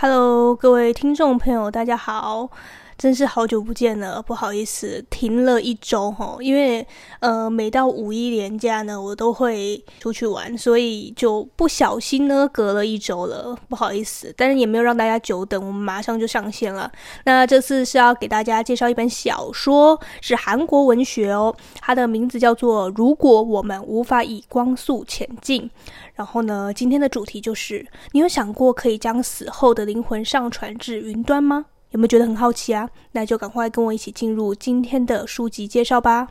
Hello，各位听众朋友，大家好。真是好久不见了，不好意思，停了一周哈，因为呃，每到五一连假呢，我都会出去玩，所以就不小心呢隔了一周了，不好意思，但是也没有让大家久等，我们马上就上线了。那这次是要给大家介绍一本小说，是韩国文学哦，它的名字叫做《如果我们无法以光速前进》。然后呢，今天的主题就是：你有想过可以将死后的灵魂上传至云端吗？有没有觉得很好奇啊？那就赶快跟我一起进入今天的书籍介绍吧。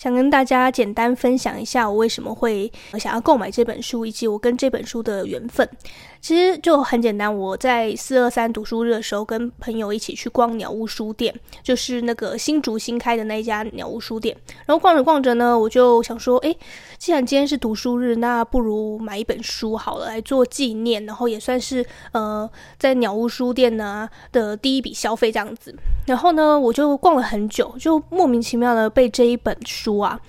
想跟大家简单分享一下我为什么会想要购买这本书，以及我跟这本书的缘分。其实就很简单，我在四二三读书日的时候，跟朋友一起去逛鸟屋书店，就是那个新竹新开的那一家鸟屋书店。然后逛着逛着呢，我就想说，诶，既然今天是读书日，那不如买一本书好了，来做纪念，然后也算是呃在鸟屋书店呢的第一笔消费这样子。然后呢，我就逛了很久，就莫名其妙的被这一本书啊。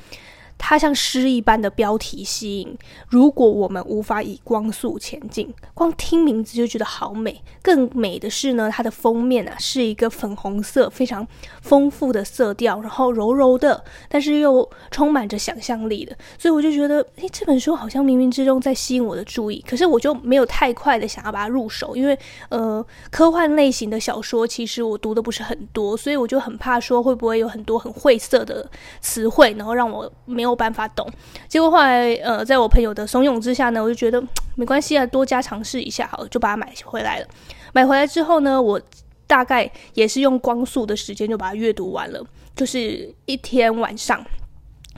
它像诗一般的标题吸引。如果我们无法以光速前进，光听名字就觉得好美。更美的是呢，它的封面啊是一个粉红色，非常丰富的色调，然后柔柔的，但是又充满着想象力的。所以我就觉得，诶，这本书好像冥冥之中在吸引我的注意。可是我就没有太快的想要把它入手，因为呃，科幻类型的小说其实我读的不是很多，所以我就很怕说会不会有很多很晦涩的词汇，然后让我没有。没有办法懂，结果后来，呃，在我朋友的怂恿之下呢，我就觉得没关系啊，多加尝试一下好了，就把它买回来了。买回来之后呢，我大概也是用光速的时间就把它阅读完了，就是一天晚上。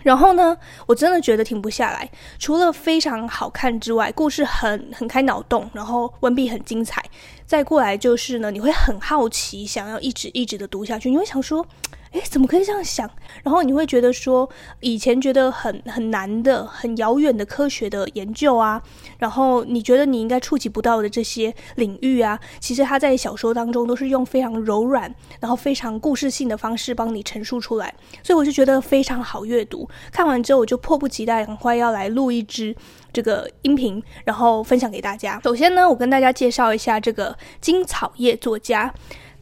然后呢，我真的觉得停不下来，除了非常好看之外，故事很很开脑洞，然后文笔很精彩，再过来就是呢，你会很好奇，想要一直一直的读下去，你会想说。诶，怎么可以这样想？然后你会觉得说，以前觉得很很难的、很遥远的科学的研究啊，然后你觉得你应该触及不到的这些领域啊，其实他在小说当中都是用非常柔软，然后非常故事性的方式帮你陈述出来，所以我就觉得非常好阅读。看完之后，我就迫不及待，赶快要来录一支这个音频，然后分享给大家。首先呢，我跟大家介绍一下这个金草叶作家。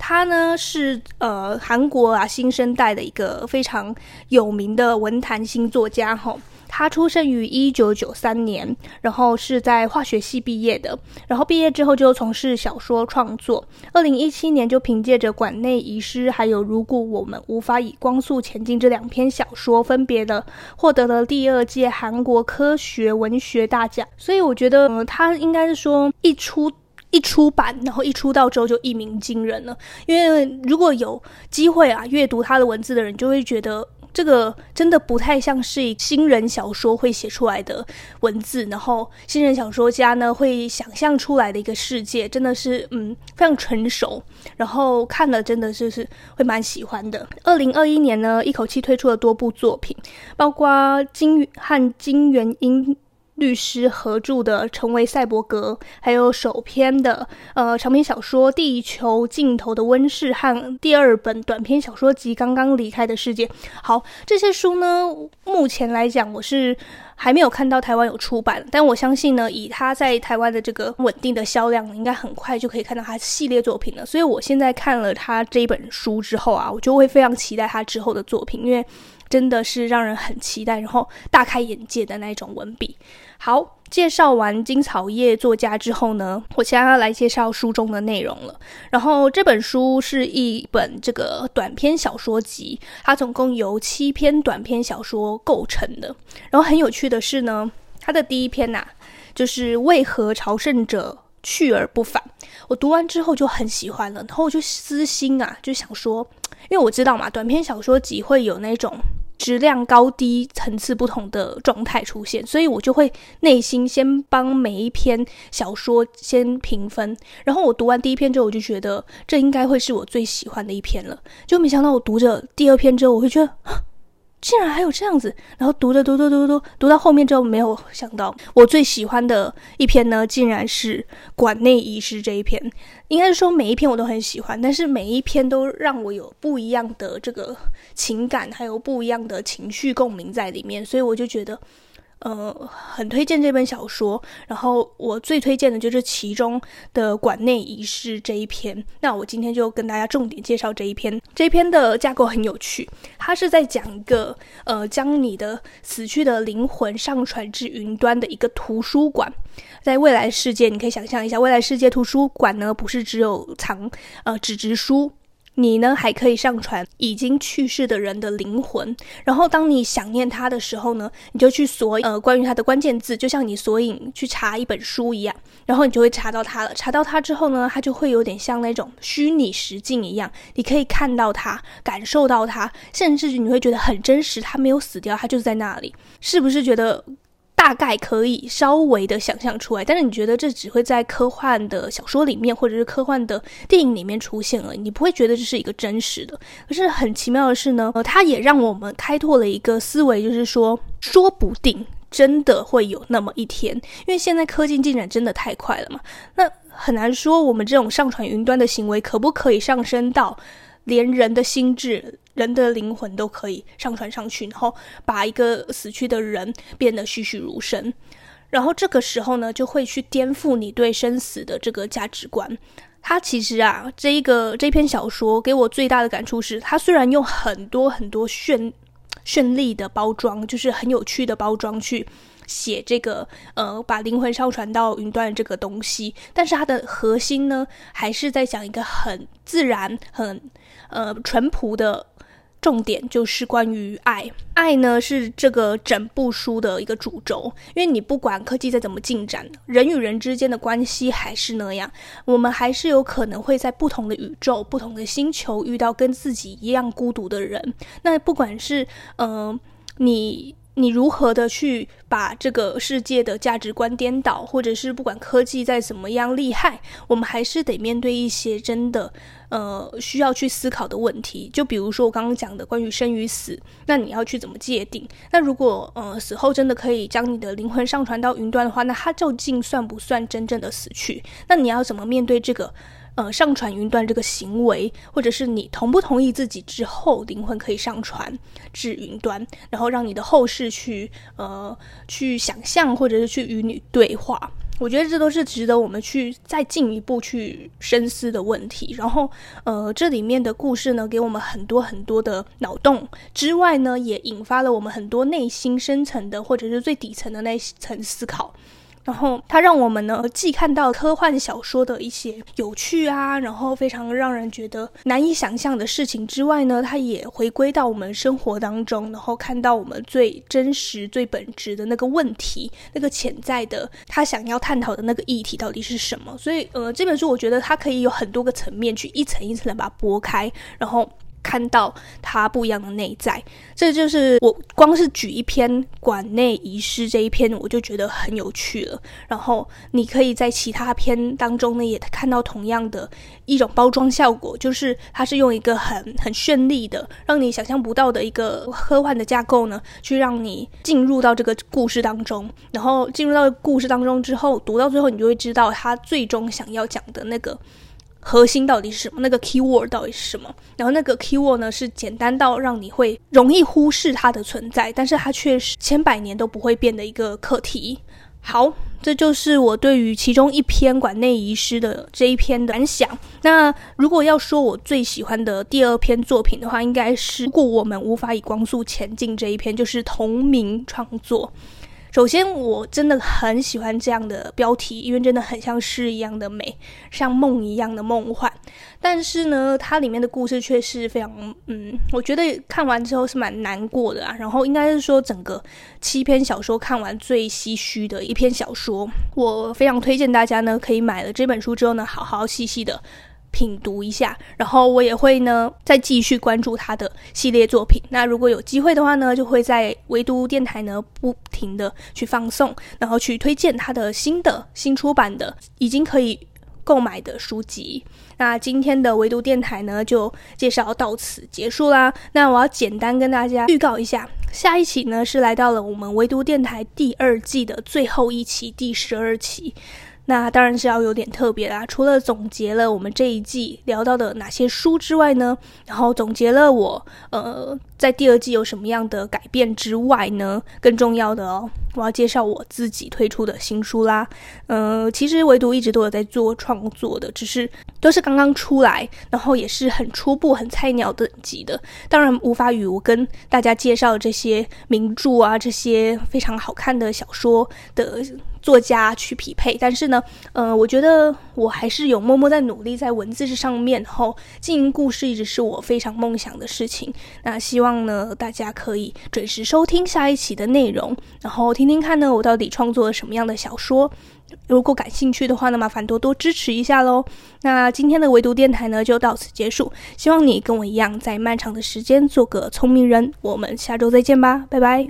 他呢是呃韩国啊新生代的一个非常有名的文坛新作家哈，他出生于一九九三年，然后是在化学系毕业的，然后毕业之后就从事小说创作，二零一七年就凭借着《馆内遗失》还有《如果我们无法以光速前进》这两篇小说，分别的获得了第二届韩国科学文学大奖，所以我觉得呃他应该是说一出。一出版，然后一出道之后就一鸣惊人了。因为如果有机会啊，阅读他的文字的人就会觉得这个真的不太像是以新人小说会写出来的文字，然后新人小说家呢会想象出来的一个世界，真的是嗯非常成熟。然后看了真的就是会蛮喜欢的。二零二一年呢，一口气推出了多部作品，包括金和金元英。律师合著的《成为赛博格》，还有首篇的呃长篇小说《地球尽头的温室》和第二本短篇小说集《刚刚离开的世界》。好，这些书呢，目前来讲我是还没有看到台湾有出版，但我相信呢，以他在台湾的这个稳定的销量，应该很快就可以看到他系列作品了。所以我现在看了他这一本书之后啊，我就会非常期待他之后的作品，因为。真的是让人很期待，然后大开眼界的那种文笔。好，介绍完金草叶作家之后呢，我现在要来介绍书中的内容了。然后这本书是一本这个短篇小说集，它总共由七篇短篇小说构成的。然后很有趣的是呢，它的第一篇呐、就是为何朝圣者去而不返。我读完之后就很喜欢了，然后我就私心啊，就想说，因为我知道嘛，短篇小说集会有那种。质量高低层次不同的状态出现，所以我就会内心先帮每一篇小说先评分，然后我读完第一篇之后，我就觉得这应该会是我最喜欢的一篇了，就没想到我读着第二篇之后，我会觉得。竟然还有这样子，然后读着读着读读读读到后面之后，没有想到我最喜欢的一篇呢，竟然是《馆内遗失》这一篇。应该是说每一篇我都很喜欢，但是每一篇都让我有不一样的这个情感，还有不一样的情绪共鸣在里面，所以我就觉得。呃，很推荐这本小说，然后我最推荐的就是其中的馆内仪式这一篇。那我今天就跟大家重点介绍这一篇。这一篇的架构很有趣，它是在讲一个呃，将你的死去的灵魂上传至云端的一个图书馆。在未来世界，你可以想象一下，未来世界图书馆呢，不是只有藏呃纸质书。你呢，还可以上传已经去世的人的灵魂，然后当你想念他的时候呢，你就去索呃关于他的关键字，就像你索引去查一本书一样，然后你就会查到他了。查到他之后呢，他就会有点像那种虚拟实境一样，你可以看到他，感受到他，甚至你会觉得很真实，他没有死掉，他就是在那里，是不是觉得？大概可以稍微的想象出来，但是你觉得这只会在科幻的小说里面，或者是科幻的电影里面出现而已，你不会觉得这是一个真实的。可是很奇妙的是呢，呃，它也让我们开拓了一个思维，就是说，说不定真的会有那么一天，因为现在科技进展真的太快了嘛，那很难说我们这种上传云端的行为可不可以上升到连人的心智。人的灵魂都可以上传上去，然后把一个死去的人变得栩栩如生，然后这个时候呢，就会去颠覆你对生死的这个价值观。它其实啊，这一个这篇小说给我最大的感触是，它虽然用很多很多绚绚丽的包装，就是很有趣的包装去写这个呃，把灵魂上传到云端这个东西，但是它的核心呢，还是在讲一个很自然、很呃淳朴的。重点就是关于爱，爱呢是这个整部书的一个主轴。因为你不管科技再怎么进展，人与人之间的关系还是那样，我们还是有可能会在不同的宇宙、不同的星球遇到跟自己一样孤独的人。那不管是嗯、你。你如何的去把这个世界的价值观颠倒，或者是不管科技再怎么样厉害，我们还是得面对一些真的呃需要去思考的问题。就比如说我刚刚讲的关于生与死，那你要去怎么界定？那如果呃死后真的可以将你的灵魂上传到云端的话，那它究竟算不算真正的死去？那你要怎么面对这个？呃，上传云端这个行为，或者是你同不同意自己之后灵魂可以上传至云端，然后让你的后世去呃去想象，或者是去与你对话。我觉得这都是值得我们去再进一步去深思的问题。然后，呃，这里面的故事呢，给我们很多很多的脑洞之外呢，也引发了我们很多内心深层的，或者是最底层的那层思考。然后它让我们呢，既看到科幻小说的一些有趣啊，然后非常让人觉得难以想象的事情之外呢，它也回归到我们生活当中，然后看到我们最真实、最本质的那个问题，那个潜在的他想要探讨的那个议题到底是什么。所以，呃，这本书我觉得它可以有很多个层面去一层一层的把它剥开，然后。看到它不一样的内在，这就是我光是举一篇馆内遗失这一篇，我就觉得很有趣了。然后你可以在其他篇当中呢，也看到同样的一种包装效果，就是它是用一个很很绚丽的，让你想象不到的一个科幻的架构呢，去让你进入到这个故事当中。然后进入到故事当中之后，读到最后，你就会知道他最终想要讲的那个。核心到底是什么？那个 keyword 到底是什么？然后那个 keyword 呢，是简单到让你会容易忽视它的存在，但是它却是千百年都不会变的一个课题。好，这就是我对于其中一篇馆内遗失的这一篇的感想。那如果要说我最喜欢的第二篇作品的话，应该是如果我们无法以光速前进这一篇，就是同名创作。首先，我真的很喜欢这样的标题，因为真的很像诗一样的美，像梦一样的梦幻。但是呢，它里面的故事却是非常……嗯，我觉得看完之后是蛮难过的啊。然后应该是说，整个七篇小说看完最唏嘘的一篇小说。我非常推荐大家呢，可以买了这本书之后呢，好好细细的。品读一下，然后我也会呢再继续关注他的系列作品。那如果有机会的话呢，就会在唯读电台呢不停的去放送，然后去推荐他的新的新出版的已经可以购买的书籍。那今天的唯读电台呢就介绍到此结束啦。那我要简单跟大家预告一下，下一期呢是来到了我们唯读电台第二季的最后一期，第十二期。那当然是要有点特别啦。除了总结了我们这一季聊到的哪些书之外呢，然后总结了我呃在第二季有什么样的改变之外呢，更重要的哦，我要介绍我自己推出的新书啦。呃，其实唯独一直都有在做创作的，只是都是刚刚出来，然后也是很初步、很菜鸟等级的，当然无法与我跟大家介绍这些名著啊，这些非常好看的小说的。作家去匹配，但是呢，呃，我觉得我还是有默默在努力在文字这上面，然后经营故事一直是我非常梦想的事情。那希望呢，大家可以准时收听下一期的内容，然后听听看呢，我到底创作了什么样的小说。如果感兴趣的话呢，麻烦多多支持一下喽。那今天的唯独电台呢，就到此结束。希望你跟我一样，在漫长的时间做个聪明人。我们下周再见吧，拜拜。